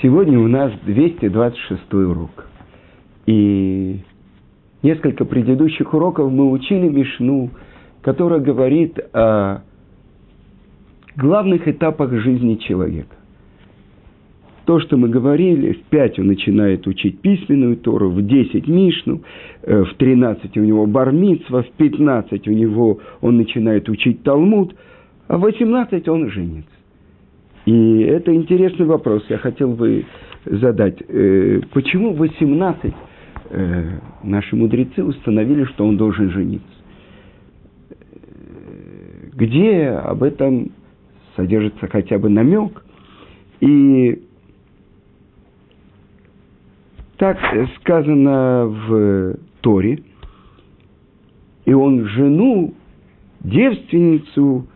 Сегодня у нас 226 урок. И несколько предыдущих уроков мы учили Мишну, которая говорит о главных этапах жизни человека. То, что мы говорили, в 5 он начинает учить письменную Тору, в 10 Мишну, э, в 13 у него Бармицва, в 15 у него он начинает учить Талмуд, а в 18 он женится. И это интересный вопрос. Я хотел бы задать. Э, почему 18 э, наши мудрецы установили, что он должен жениться? Где об этом содержится хотя бы намек? И так сказано в Торе, и он жену, девственницу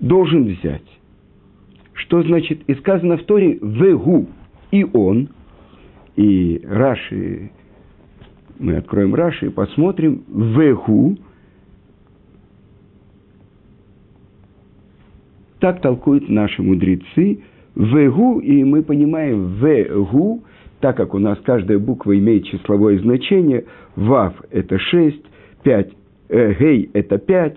должен взять. Что значит, и сказано в Торе «вегу» и он, и Раши, мы откроем Раши и посмотрим «вегу», так толкуют наши мудрецы. «вегу», и мы понимаем «вегу», так как у нас каждая буква имеет числовое значение, «вав» – это шесть, пять, э, «гей» – это пять,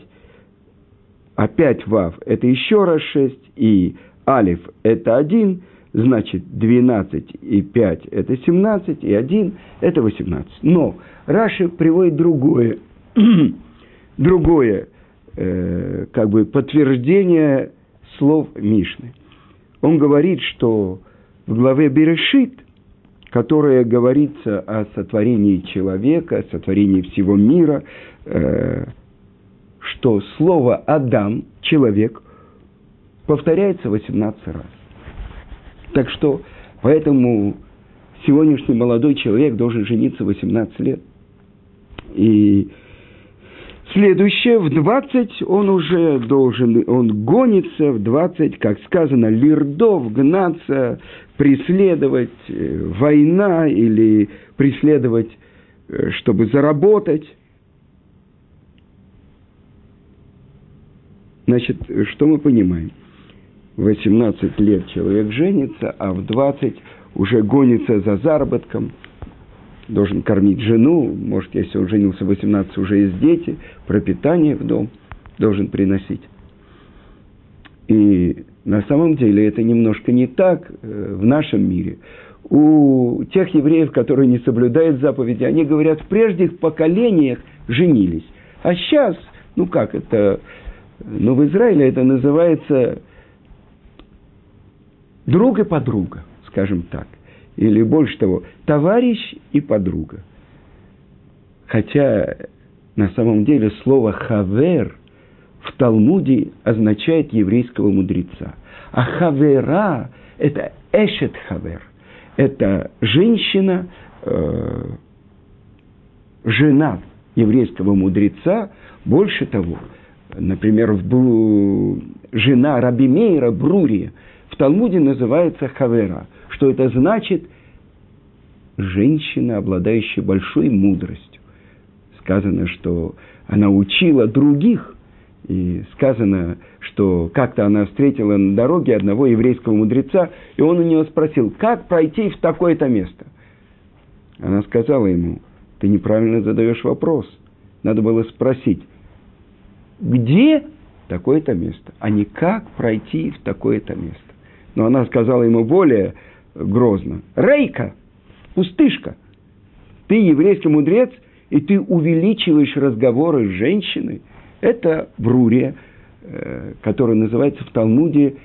а пять «вав» – это еще раз шесть, и алиф – это один, значит, 12 и 5 – это 17, и 1 – это 18. Но Раши приводит другое, другое э, как бы подтверждение слов Мишны. Он говорит, что в главе Берешит, которая говорится о сотворении человека, о сотворении всего мира, э, что слово «Адам», человек, повторяется 18 раз. Так что, поэтому сегодняшний молодой человек должен жениться 18 лет. И следующее, в 20 он уже должен, он гонится, в 20, как сказано, лирдов, гнаться, преследовать, э, война или преследовать, э, чтобы заработать. Значит, что мы понимаем? 18 лет человек женится, а в 20 уже гонится за заработком, должен кормить жену, может, если он женился в 18, уже есть дети, пропитание в дом должен приносить. И на самом деле это немножко не так э, в нашем мире. У тех евреев, которые не соблюдают заповеди, они говорят, в прежних поколениях женились. А сейчас, ну как это, ну в Израиле это называется друг и подруга, скажем так. Или больше того, товарищ и подруга. Хотя на самом деле слово «хавер» в Талмуде означает еврейского мудреца. А «хавера» – это «эшет хавер». Это женщина, э, жена еврейского мудреца. Больше того, например, в, жена Раби Мейра Брури – в Талмуде называется хавера. Что это значит? Женщина, обладающая большой мудростью. Сказано, что она учила других, и сказано, что как-то она встретила на дороге одного еврейского мудреца, и он у нее спросил, как пройти в такое-то место? Она сказала ему, ты неправильно задаешь вопрос. Надо было спросить, где такое-то место, а не как пройти в такое-то место но она сказала ему более грозно. Рейка, пустышка, ты еврейский мудрец, и ты увеличиваешь разговоры с женщиной. Это Брурия, э, которая называется в Талмуде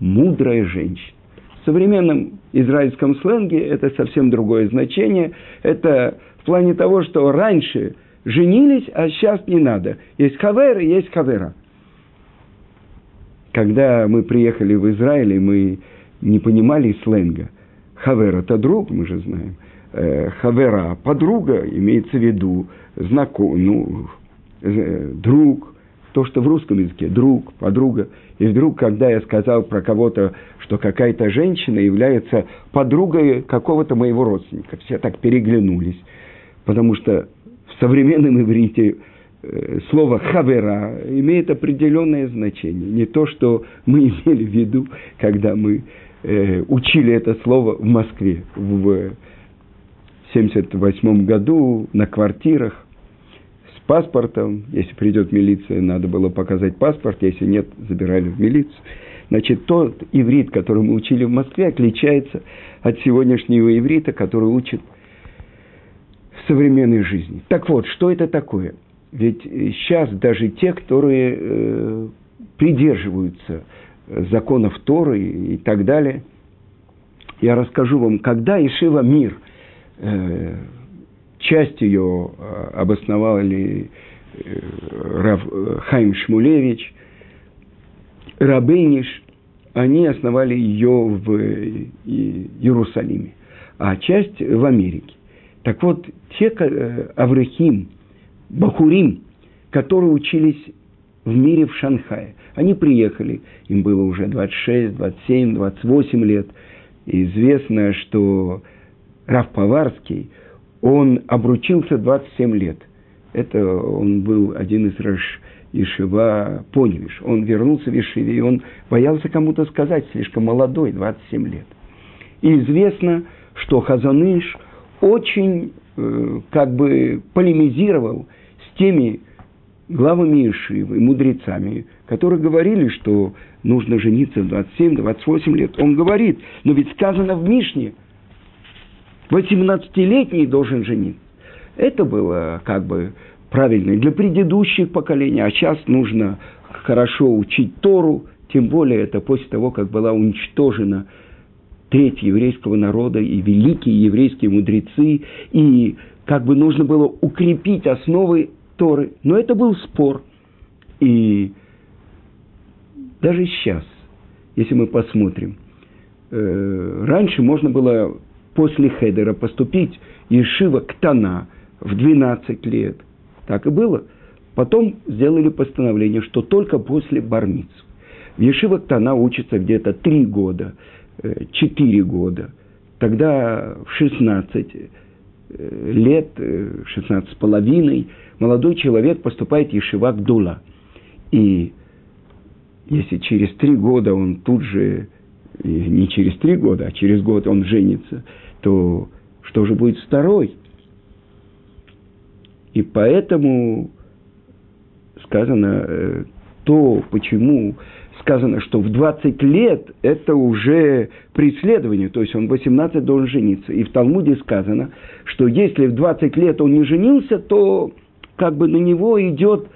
«мудрая женщина». В современном израильском сленге это совсем другое значение. Это в плане того, что раньше женились, а сейчас не надо. Есть хавер, есть хавера когда мы приехали в Израиль, мы не понимали сленга. Хавер – это друг, мы же знаем. Э, хавера – подруга, имеется в виду знаком, ну, э, друг, то, что в русском языке, друг, подруга. И вдруг, когда я сказал про кого-то, что какая-то женщина является подругой какого-то моего родственника, все так переглянулись. Потому что в современном иврите слово «хавера» имеет определенное значение. Не то, что мы имели в виду, когда мы э, учили это слово в Москве в 1978 году на квартирах с паспортом. Если придет милиция, надо было показать паспорт, если нет, забирали в милицию. Значит, тот иврит, который мы учили в Москве, отличается от сегодняшнего иврита, который учит в современной жизни. Так вот, что это такое? Ведь сейчас даже те, которые э, придерживаются законов Торы и так далее, я расскажу вам, когда Ишива Мир, э, часть ее э, обосновали э, Рав э, Хайм Шмулевич, Рабейниш, они основали ее в э, Иерусалиме, а часть в Америке. Так вот, те Аврахим, Бахурим, которые учились в мире в Шанхае, они приехали, им было уже 26, 27, 28 лет. И известно, что Раф Поварский, он обручился 27 лет. Это он был один из Раш Ишива Поневиш. Он вернулся в Ишиве, и он боялся кому-то сказать, слишком молодой, 27 лет. И известно, что Хазаныш очень э, как бы полемизировал теми главами Ишивы, мудрецами, которые говорили, что нужно жениться в 27-28 лет. Он говорит, но ведь сказано в Мишне, 18-летний должен жениться. Это было как бы правильно для предыдущих поколений, а сейчас нужно хорошо учить Тору, тем более это после того, как была уничтожена треть еврейского народа и великие еврейские мудрецы, и как бы нужно было укрепить основы Торы. Но это был спор. И даже сейчас, если мы посмотрим, э, раньше можно было после Хедера поступить Ешива Ктана в 12 лет. Так и было. Потом сделали постановление, что только после Бармиц. В Ешива Ктана учится где-то 3 года, 4 э, года. Тогда в 16 э, лет, 16 с половиной, молодой человек поступает в Ешива Гдула. И если через три года он тут же, не через три года, а через год он женится, то что же будет второй? И поэтому сказано э, то, почему сказано, что в 20 лет это уже преследование, то есть он в 18 должен жениться. И в Талмуде сказано, что если в 20 лет он не женился, то как бы на него идет,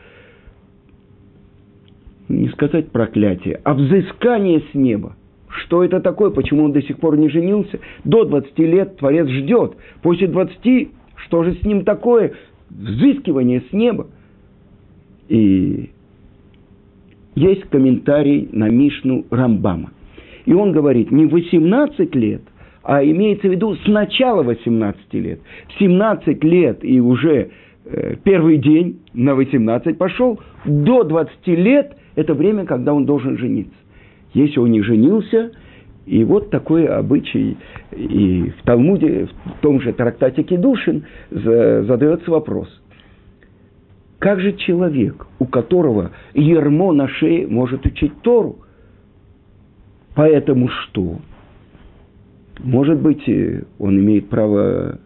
не сказать проклятие, а взыскание с неба. Что это такое? Почему он до сих пор не женился? До 20 лет Творец ждет. После 20, что же с ним такое? Взыскивание с неба. И есть комментарий на Мишну Рамбама. И он говорит, не 18 лет, а имеется в виду с начала 18 лет. В 17 лет и уже Э, первый день на 18 пошел, до 20 лет – это время, когда он должен жениться. Если он не женился, и вот такой обычай, и в Талмуде, в том же трактате Кедушин задается вопрос. Как же человек, у которого ермо на шее, может учить Тору? Поэтому что? Может быть, э, он имеет право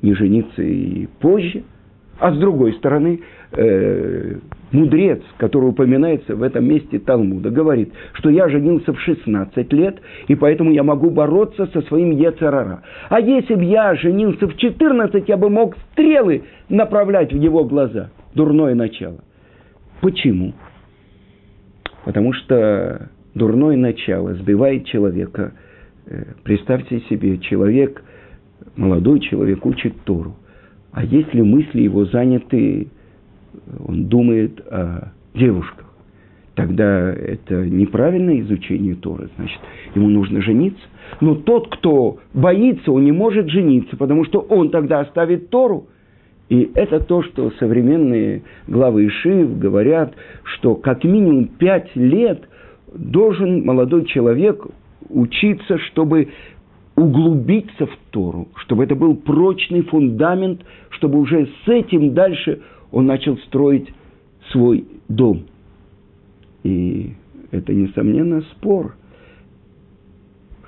не жениться и позже – а с другой стороны, э, мудрец, который упоминается в этом месте Талмуда, говорит, что я женился в 16 лет, и поэтому я могу бороться со своим Ецарара. А если бы я женился в 14, я бы мог стрелы направлять в его глаза. Дурное начало. Почему? Потому что дурное начало сбивает человека. Э, представьте себе, человек, молодой человек учит Тору а если мысли его заняты, он думает о девушках, тогда это неправильное изучение Торы, значит, ему нужно жениться. Но тот, кто боится, он не может жениться, потому что он тогда оставит Тору. И это то, что современные главы Ишив говорят, что как минимум пять лет должен молодой человек учиться, чтобы углубиться в Тору, чтобы это был прочный фундамент, чтобы уже с этим дальше он начал строить свой дом. И это, несомненно, спор.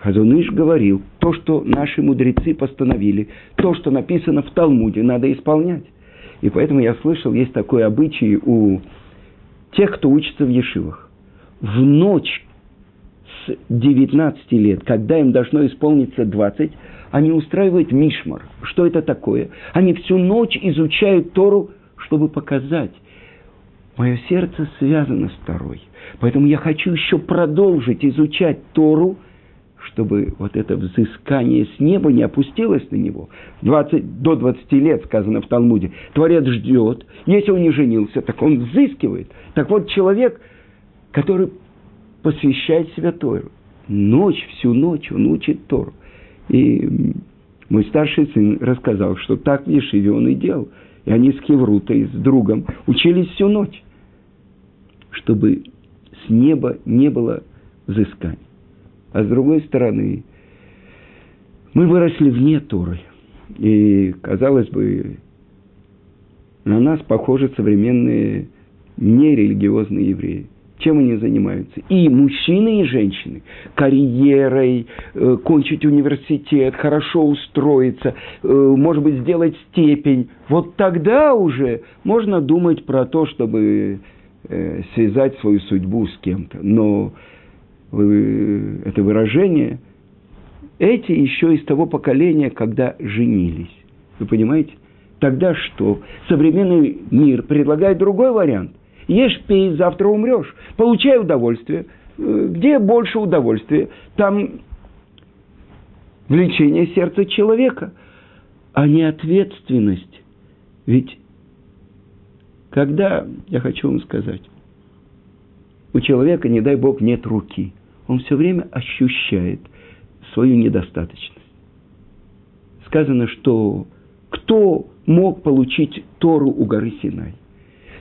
Хазуныш говорил, то, что наши мудрецы постановили, то, что написано в Талмуде, надо исполнять. И поэтому я слышал, есть такой обычай у тех, кто учится в Ешивах. В ночь с 19 лет, когда им должно исполниться 20, они устраивают мишмар. Что это такое? Они всю ночь изучают Тору, чтобы показать, мое сердце связано с Торой. Поэтому я хочу еще продолжить изучать Тору, чтобы вот это взыскание с неба не опустилось на него. 20, до 20 лет, сказано в Талмуде, Творец ждет. Если он не женился, так он взыскивает. Так вот, человек, который посвящает себя Тору, ночь, всю ночь он учит Тору. И мой старший сын рассказал, что так в Ешиве он и делал. И они с Хеврутой, с другом учились всю ночь, чтобы с неба не было взыскания. А с другой стороны, мы выросли вне Торы. И, казалось бы, на нас похожи современные нерелигиозные евреи. Чем они занимаются? И мужчины, и женщины. Карьерой, э, кончить университет, хорошо устроиться, э, может быть, сделать степень. Вот тогда уже можно думать про то, чтобы э, связать свою судьбу с кем-то. Но это выражение, эти еще из того поколения, когда женились. Вы понимаете? Тогда что? Современный мир предлагает другой вариант. Ешь, пей, завтра умрешь. Получай удовольствие. Э, где больше удовольствия? Там влечение сердца человека, а не ответственность. Ведь когда, я хочу вам сказать, у человека, не дай Бог, нет руки. Он все время ощущает свою недостаточность. Сказано, что кто мог получить Тору у горы Синай?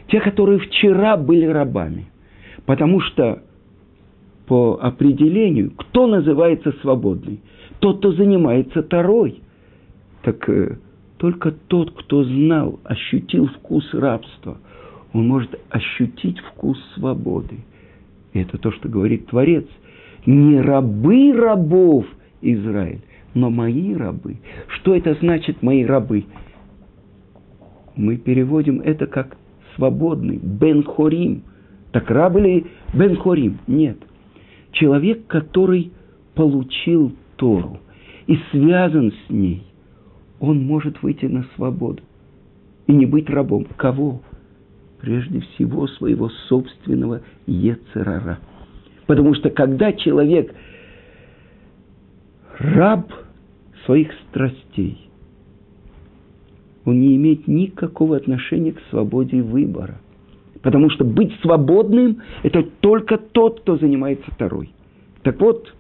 Те, которые вчера были рабами. Потому что по определению, кто называется свободный? Тот, кто занимается Торой. Так э, только тот, кто знал, ощутил вкус рабства, он может ощутить вкус свободы – и это то, что говорит Творец. Не рабы рабов Израиль, но мои рабы. Что это значит мои рабы? Мы переводим это как свободный, Бен Хорим. Так раб или Бен Хорим? Нет. Человек, который получил Тору и связан с ней, он может выйти на свободу и не быть рабом. Кого? прежде всего своего собственного Ецерара. Потому что когда человек раб своих страстей, он не имеет никакого отношения к свободе выбора. Потому что быть свободным – это только тот, кто занимается второй. Так вот,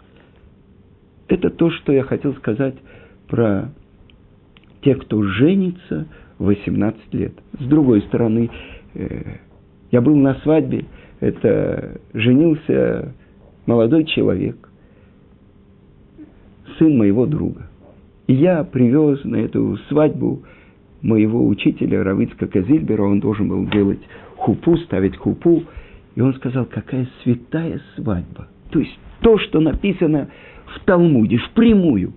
это то, что я хотел сказать про тех, кто женится в 18 лет. С другой стороны, Э, я был на свадьбе, это женился молодой человек, сын моего друга. И я привез на эту свадьбу моего учителя Равицка Казильбера, он должен был делать хупу, ставить хупу. И он сказал, какая святая свадьба. То есть то, что написано в Талмуде, впрямую.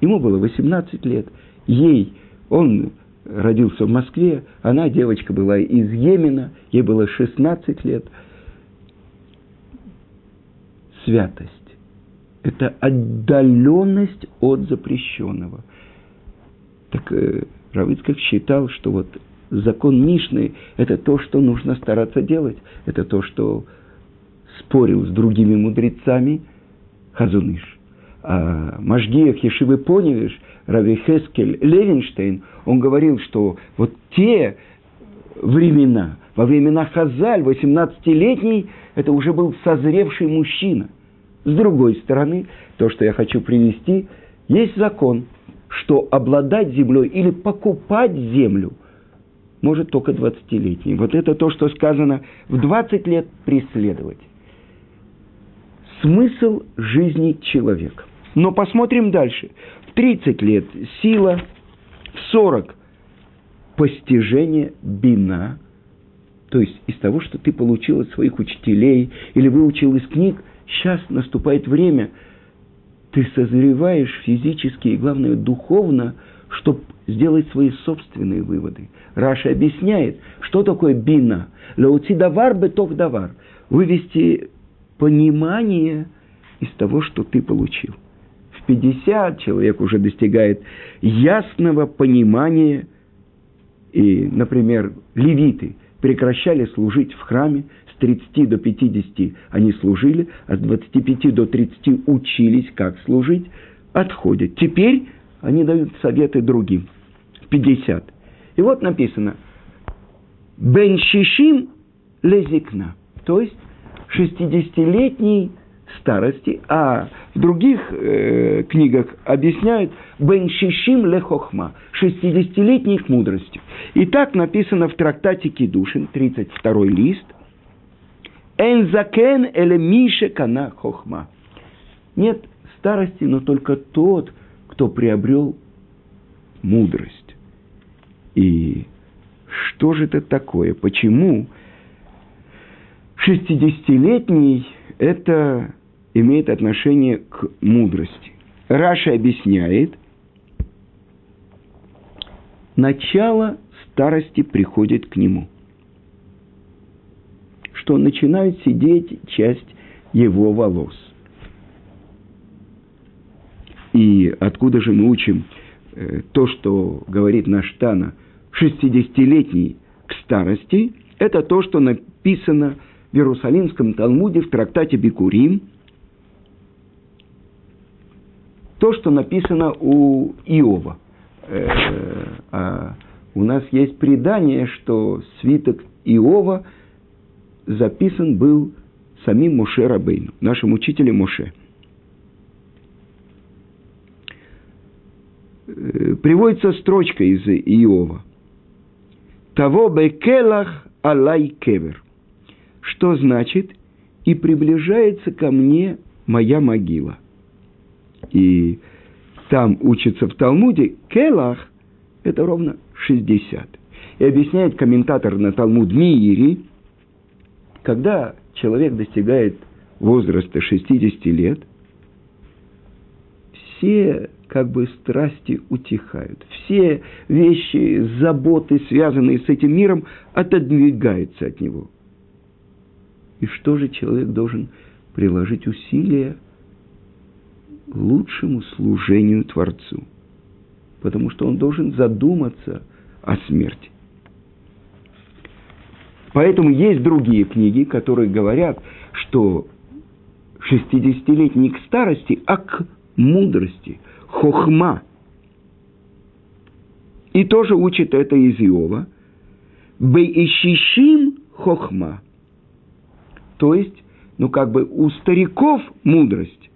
Ему было 18 лет, ей, он родился в Москве, она, девочка, была из Йемена, ей было 16 лет. Святость – это отдаленность от запрещенного. Так э, Равицкак считал, что вот закон Мишны – это то, что нужно стараться делать, это то, что спорил с другими мудрецами Хазуныш. А Машгиях Ешивы Поневиш, Рави Хескель Левинштейн – он говорил, что вот те времена, во времена Хазаль, 18-летний, это уже был созревший мужчина. С другой стороны, то, что я хочу привести, есть закон, что обладать землей или покупать землю может только 20-летний. Вот это то, что сказано в 20 лет преследовать. Смысл жизни человека. Но посмотрим дальше. В 30 лет сила – в 40 постижение бина, то есть из того, что ты получил от своих учителей или выучил из книг, сейчас наступает время ты созреваешь физически и, главное, духовно, чтобы сделать свои собственные выводы. Раша объясняет, что такое бина. Лауци давар беток давар. Вывести понимание из того, что ты получил. В 50 человек уже достигает ясного понимания. И, например, левиты прекращали служить в храме, с 30 до 50 они служили, а с 25 до 30 учились, как служить, отходят. Теперь они дают советы другим. 50. И вот написано «Бен Шишим лезикна», то есть 60-летний старости, а в других э, книгах объясняют «Бен Шишим лехохма», 60-летний к мудрости. И так написано в трактате Кедушин, 32 лист, «Энзакен эле мише кана хохма». Нет старости, но только тот, кто приобрел мудрость. И что же это такое? Почему 60-летний это имеет отношение к мудрости? Раша объясняет, начало старости приходит к нему. Что начинает сидеть часть его волос. И откуда же мы учим э, то, что говорит наш Тана, 60-летний к старости, это то, что написано в Иерусалимском Талмуде в трактате Бикурим, то, что написано у Иова. Э, а у нас есть предание, что свиток Иова записан был самим Моше Рабейну, нашим учителем Моше – Э, приводится строчка из Иова. Того бекелах алай кевер. Что значит? И приближается ко мне моя могила. И там учится в Талмуде келах – это ровно 60. И объясняет комментатор на Талмуд Миири, когда человек достигает возраста 60 лет, все как бы страсти утихают. Все вещи, заботы, связанные с этим миром, отодвигаются от него. И что же человек должен приложить усилия лучшему служению Творцу? Потому что он должен задуматься о смерти. Поэтому есть другие книги, которые говорят, что 60-летний к старости, а к мудрости – хохма. И тоже учит это из Иова. Бейшишим хохма. То есть, ну как бы у стариков мудрость.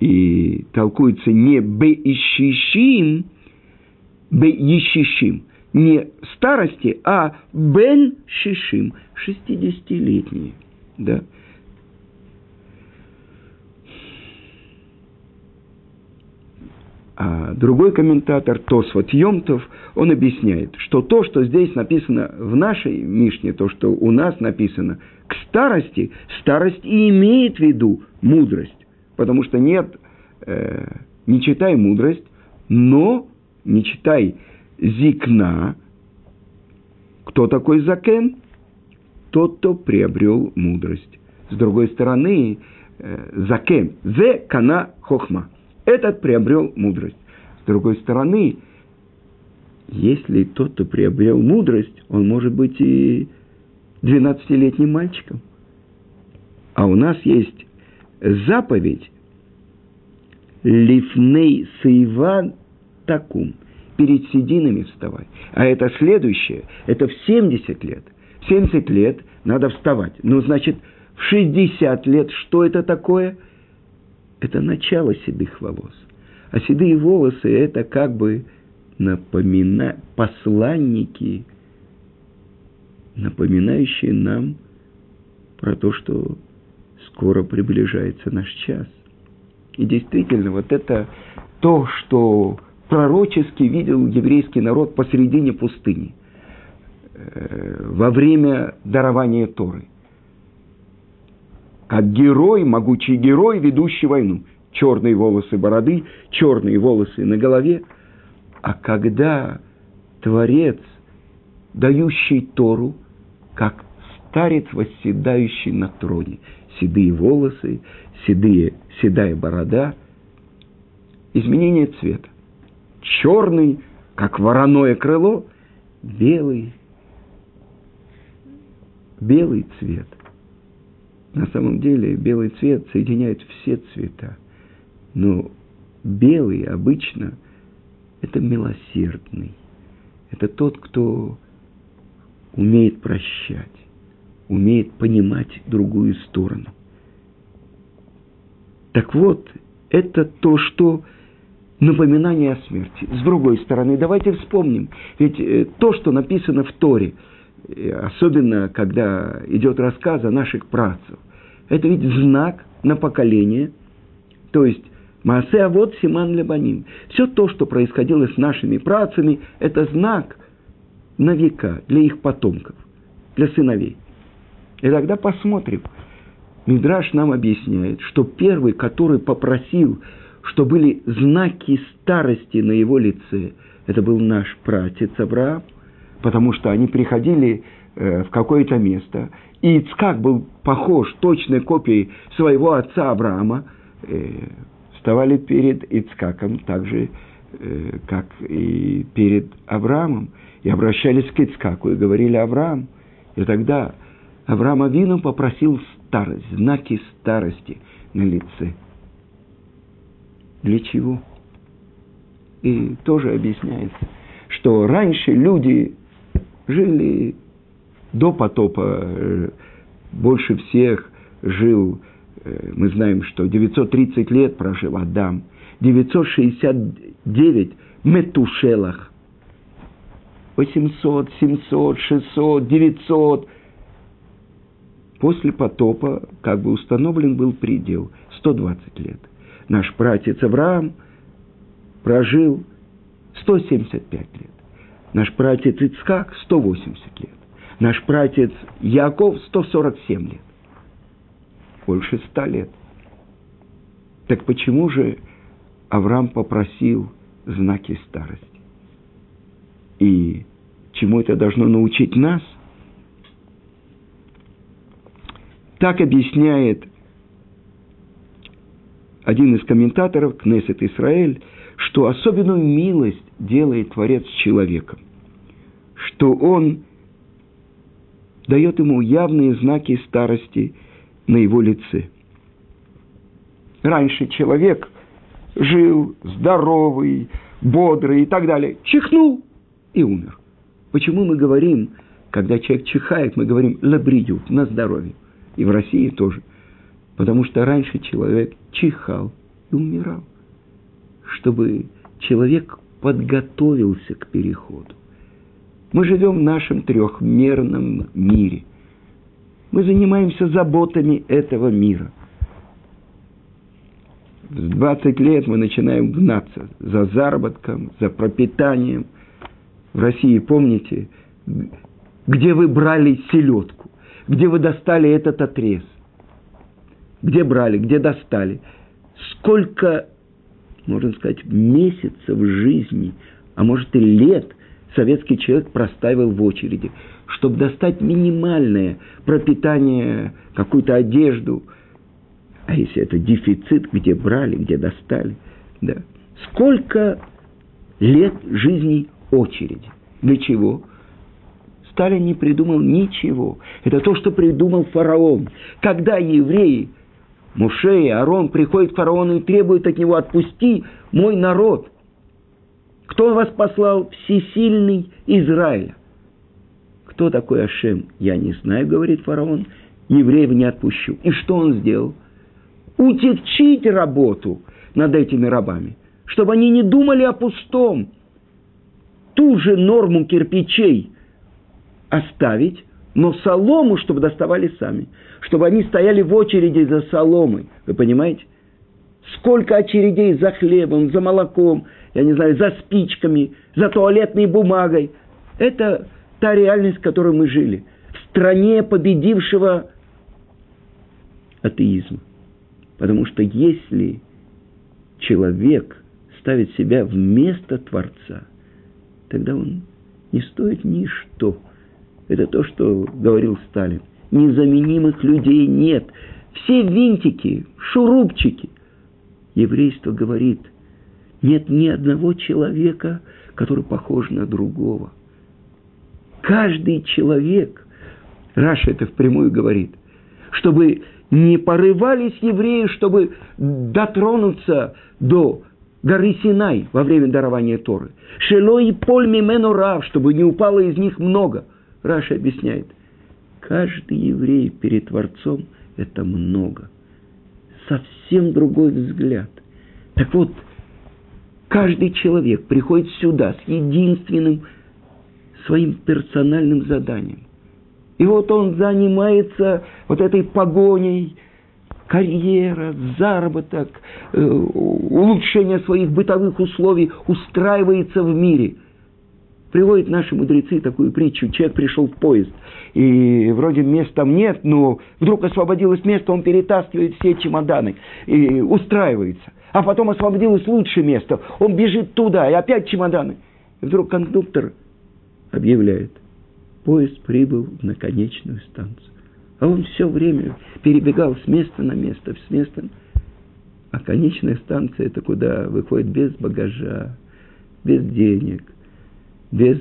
И толкуется не бейшишим, бейшишим, не старости, а бен шишим, шестидесятилетние. Да? А другой комментатор, Тосфот Йомтов, он объясняет, что то, что здесь написано в нашей Мишне, то, что у нас написано, к старости, старость и имеет в виду мудрость. Потому что нет, э, не читай мудрость, но не читай зикна. Кто такой закен? Тот, кто приобрел мудрость. С другой стороны, э, закен, зе кана хохма – этот приобрел мудрость. С другой стороны, если тот, кто приобрел мудрость, он может быть и 12-летним мальчиком. А у нас есть заповедь Лифней Саиван Такум. Перед сединами вставай. А это следующее. Это в 70 лет. В 70 лет надо вставать. Ну, значит, в 60 лет что это такое? Это начало седых волос. А седые волосы – это как бы напомина... посланники, напоминающие нам про то, что скоро приближается наш час. И действительно, вот это то, что пророчески видел еврейский народ посередине пустыни, э, во время дарования Торы – как герой, могучий герой, ведущий войну. черные волосы бороды, черные волосы на голове. А когда Творец, дающий Тору, как старец, восседающий на троне, седые волосы, седые, седая борода, изменение цвета. Черный, как вороное крыло, белый, белый цвет. На самом деле белый цвет соединяет все цвета. Но белый обычно это милосердный. Это тот, кто умеет прощать, умеет понимать другую сторону. Так вот, это то, что напоминание о смерти. С другой стороны, давайте вспомним, ведь э, то, что написано в Торе, э, особенно когда идет рассказ о наших працах, это ведь знак на поколение, то есть Маасе а вот Симан Лебаним. Все то, что происходило с нашими працами, это знак на века для их потомков, для сыновей. И тогда посмотрим. Мидраш нам объясняет, что первый, который попросил, что были знаки старости на его лице, это был наш пратец Авраам, потому что они приходили в какое-то место, и Ицкак был похож точной копией своего отца Авраама, э, вставали перед Ицкаком так же, э, как и перед Авраамом, и обращались к Ицкаку и говорили Авраам. И тогда Авраам Авину попросил старость, знаки старости на лице. Для чего? И тоже объясняется, что раньше люди жили до потопа, э, больше всех жил, э, мы знаем, что 930 лет прожил Адам, 969 Метушелах, 800, 700, 600, 900 После потопа как бы установлен был предел – 120 лет. Наш братец Авраам прожил 175 лет. Наш братец Ицхак – 180 лет. Наш братец Яков – 147 лет. Больше 100 лет. Так почему же Авраам попросил знаки старости? И чему это должно научить нас – Так объясняет один из комментаторов, Кнессет Исраэль, что особенную милость делает Творец человеком, что он дает ему явные знаки старости на его лице. Раньше человек жил здоровый, бодрый и так далее, чихнул и умер. Почему мы говорим, когда человек чихает, мы говорим «лабриют» на здоровье? И в России тоже. Потому что раньше человек чихал и умирал. Чтобы человек подготовился к переходу. Мы живем в нашем трехмерном мире. Мы занимаемся заботами этого мира. В 20 лет мы начинаем гнаться за заработком, за пропитанием. В России, помните, где вы брали селедку? где вы достали этот отрез, где брали, где достали, сколько, можно сказать, месяцев жизни, а может и лет советский человек проставил в очереди, чтобы достать минимальное пропитание, какую-то одежду. А если это дефицит, где брали, где достали, да. Сколько лет жизни очереди? Для чего? Сталин не придумал ничего. Это то, что придумал фараон. Когда евреи, Муше и Арон приходят к фараону и требуют от него «отпусти мой народ». Кто вас послал? Всесильный Израиля. Кто такой Ашем? Я не знаю, говорит фараон. Евреев не отпущу. И что он сделал? Утекчить работу над этими рабами, чтобы они не думали о пустом. Ту же норму кирпичей – оставить, но солому, чтобы доставали сами. Чтобы они стояли в очереди за соломой. Вы понимаете? Сколько очередей за хлебом, за молоком, я не знаю, за спичками, за туалетной бумагой. Это та реальность, в которой мы жили. В стране победившего атеизма. Потому что если человек ставит себя вместо Творца, тогда он не стоит ничто. Это то, что говорил Сталин. Незаменимых людей нет. Все винтики, шурупчики. Еврейство говорит, нет ни одного человека, который похож на другого. Каждый человек, Раши это впрямую говорит, чтобы не порывались евреи, чтобы дотронуться до горы Синай во время дарования Торы. שלא יפול ממנו רב, чтобы не упало из них много. Раши объясняет, каждый еврей перед Творцом – это много. Совсем другой взгляд. Так вот, каждый человек приходит сюда с единственным своим персональным заданием. И вот он занимается вот этой погоней, карьера, заработок, э, улучшение своих бытовых условий, устраивается в мире. Приводят наши мудрецы такую притчу. Человек пришел в поезд, и вроде места там нет, но вдруг освободилось место, он перетаскивает все чемоданы и устраивается. А потом освободилось лучшее место, он бежит туда, и опять чемоданы. И вдруг кондуктор объявляет, поезд прибыл на конечную станцию. А он все время перебегал с места на место, с места. А конечная станция – это куда выходит без багажа, без денег, без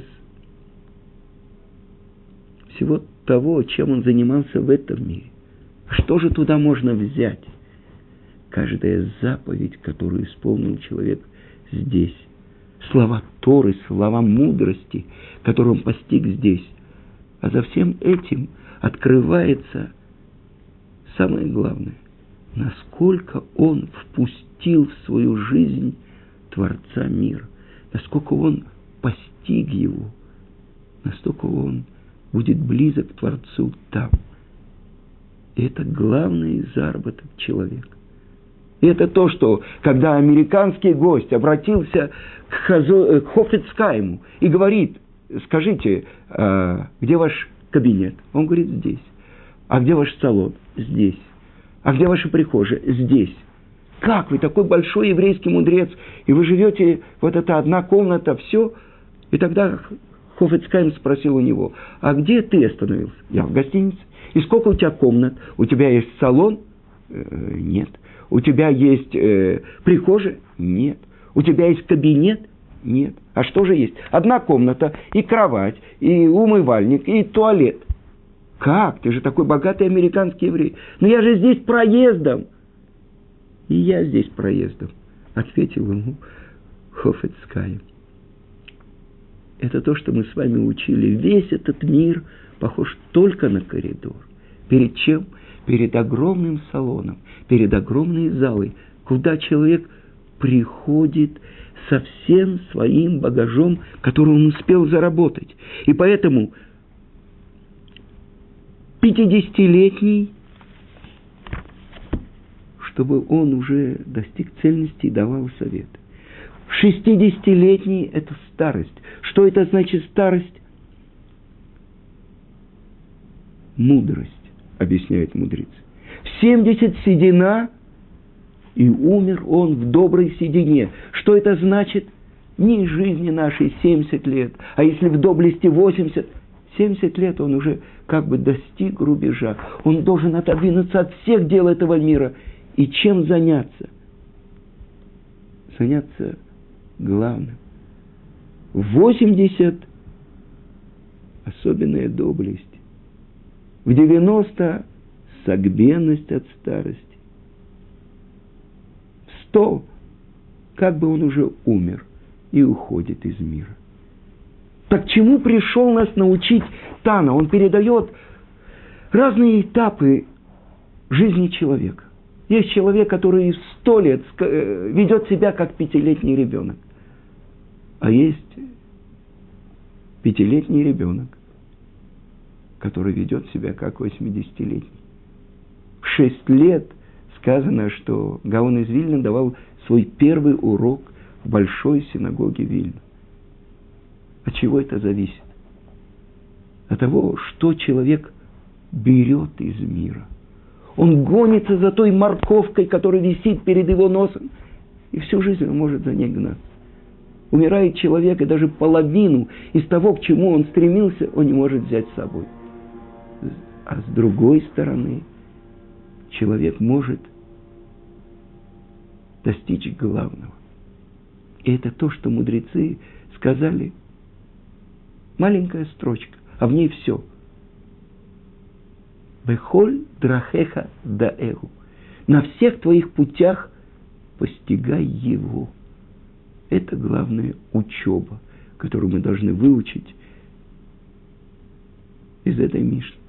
всего того, чем он занимался в этом мире. Что же туда можно взять? Каждая заповедь, которую исполнил человек здесь, слова Торы, слова мудрости, которые он постиг здесь. А за всем этим открывается самое главное, насколько он впустил в свою жизнь Творца мира, насколько он постиг его, настолько он будет близок к Творцу там. И это главный заработок человека. И это то, что когда американский гость обратился к, Хазо, э, к Хофицкайму и говорит, скажите, а, где ваш кабинет? Он говорит, здесь. А где ваш салон? Здесь. А где ваша прихожая? Здесь. Как вы такой большой еврейский мудрец, и вы живете, вот эта одна комната, все? И тогда Хофицкайм спросил у него, а где ты остановился? Я в гостинице. И сколько у тебя комнат? У тебя есть салон? Э, нет. У тебя есть э, прихожая? Нет. У тебя есть кабинет? Нет. А что же есть? Одна комната, и кровать, и умывальник, и туалет. Как? Ты же такой богатый американский еврей. Но я же здесь проездом. И я здесь проездом, ответил ему Хофецкай. Это то, что мы с вами учили. Весь этот мир похож только на коридор. Перед чем? Перед огромным салоном, перед огромной залой, куда человек приходит со всем своим багажом, который он успел заработать. И поэтому 50-летний, чтобы он уже достиг цельности и давал совет. 60-летний – это старость. Что это значит старость? Мудрость, объясняет мудрец. В 70 седина, и умер он в доброй седине. Что это значит? Не жизни нашей 70 лет, а если в доблести 80, 70 лет он уже как бы достиг рубежа. Он должен отодвинуться от всех дел этого мира. И чем заняться? Заняться главным. 80 – особенная доблесть. В 90 – согбенность от старости. В 100 – как бы он уже умер и уходит из мира. Так чему пришел нас научить Тана? Он передает разные этапы жизни человека. Есть человек, который сто лет э, ведет себя как пятилетний ребенок. А есть пятилетний ребенок, который ведет себя как восьмидесятилетний. В шесть лет сказано, что Гаон из Вильна давал свой первый урок в большой синагоге Вильна. От чего это зависит? От того, что человек берет из мира. Он гонится за той морковкой, которая висит перед его носом. и всю жизнь он может за ней гнаться. Умирает человек, и даже половину из того, к чему он стремился, он не может взять с собой. А с другой стороны, человек может достичь главного. И это то, что мудрецы сказали. Маленькая строчка, а в ней все. Бехоль драхеха даэгу. На всех твоих путях постигай его. Это главная учеба, которую мы должны выучить из этой Мишны.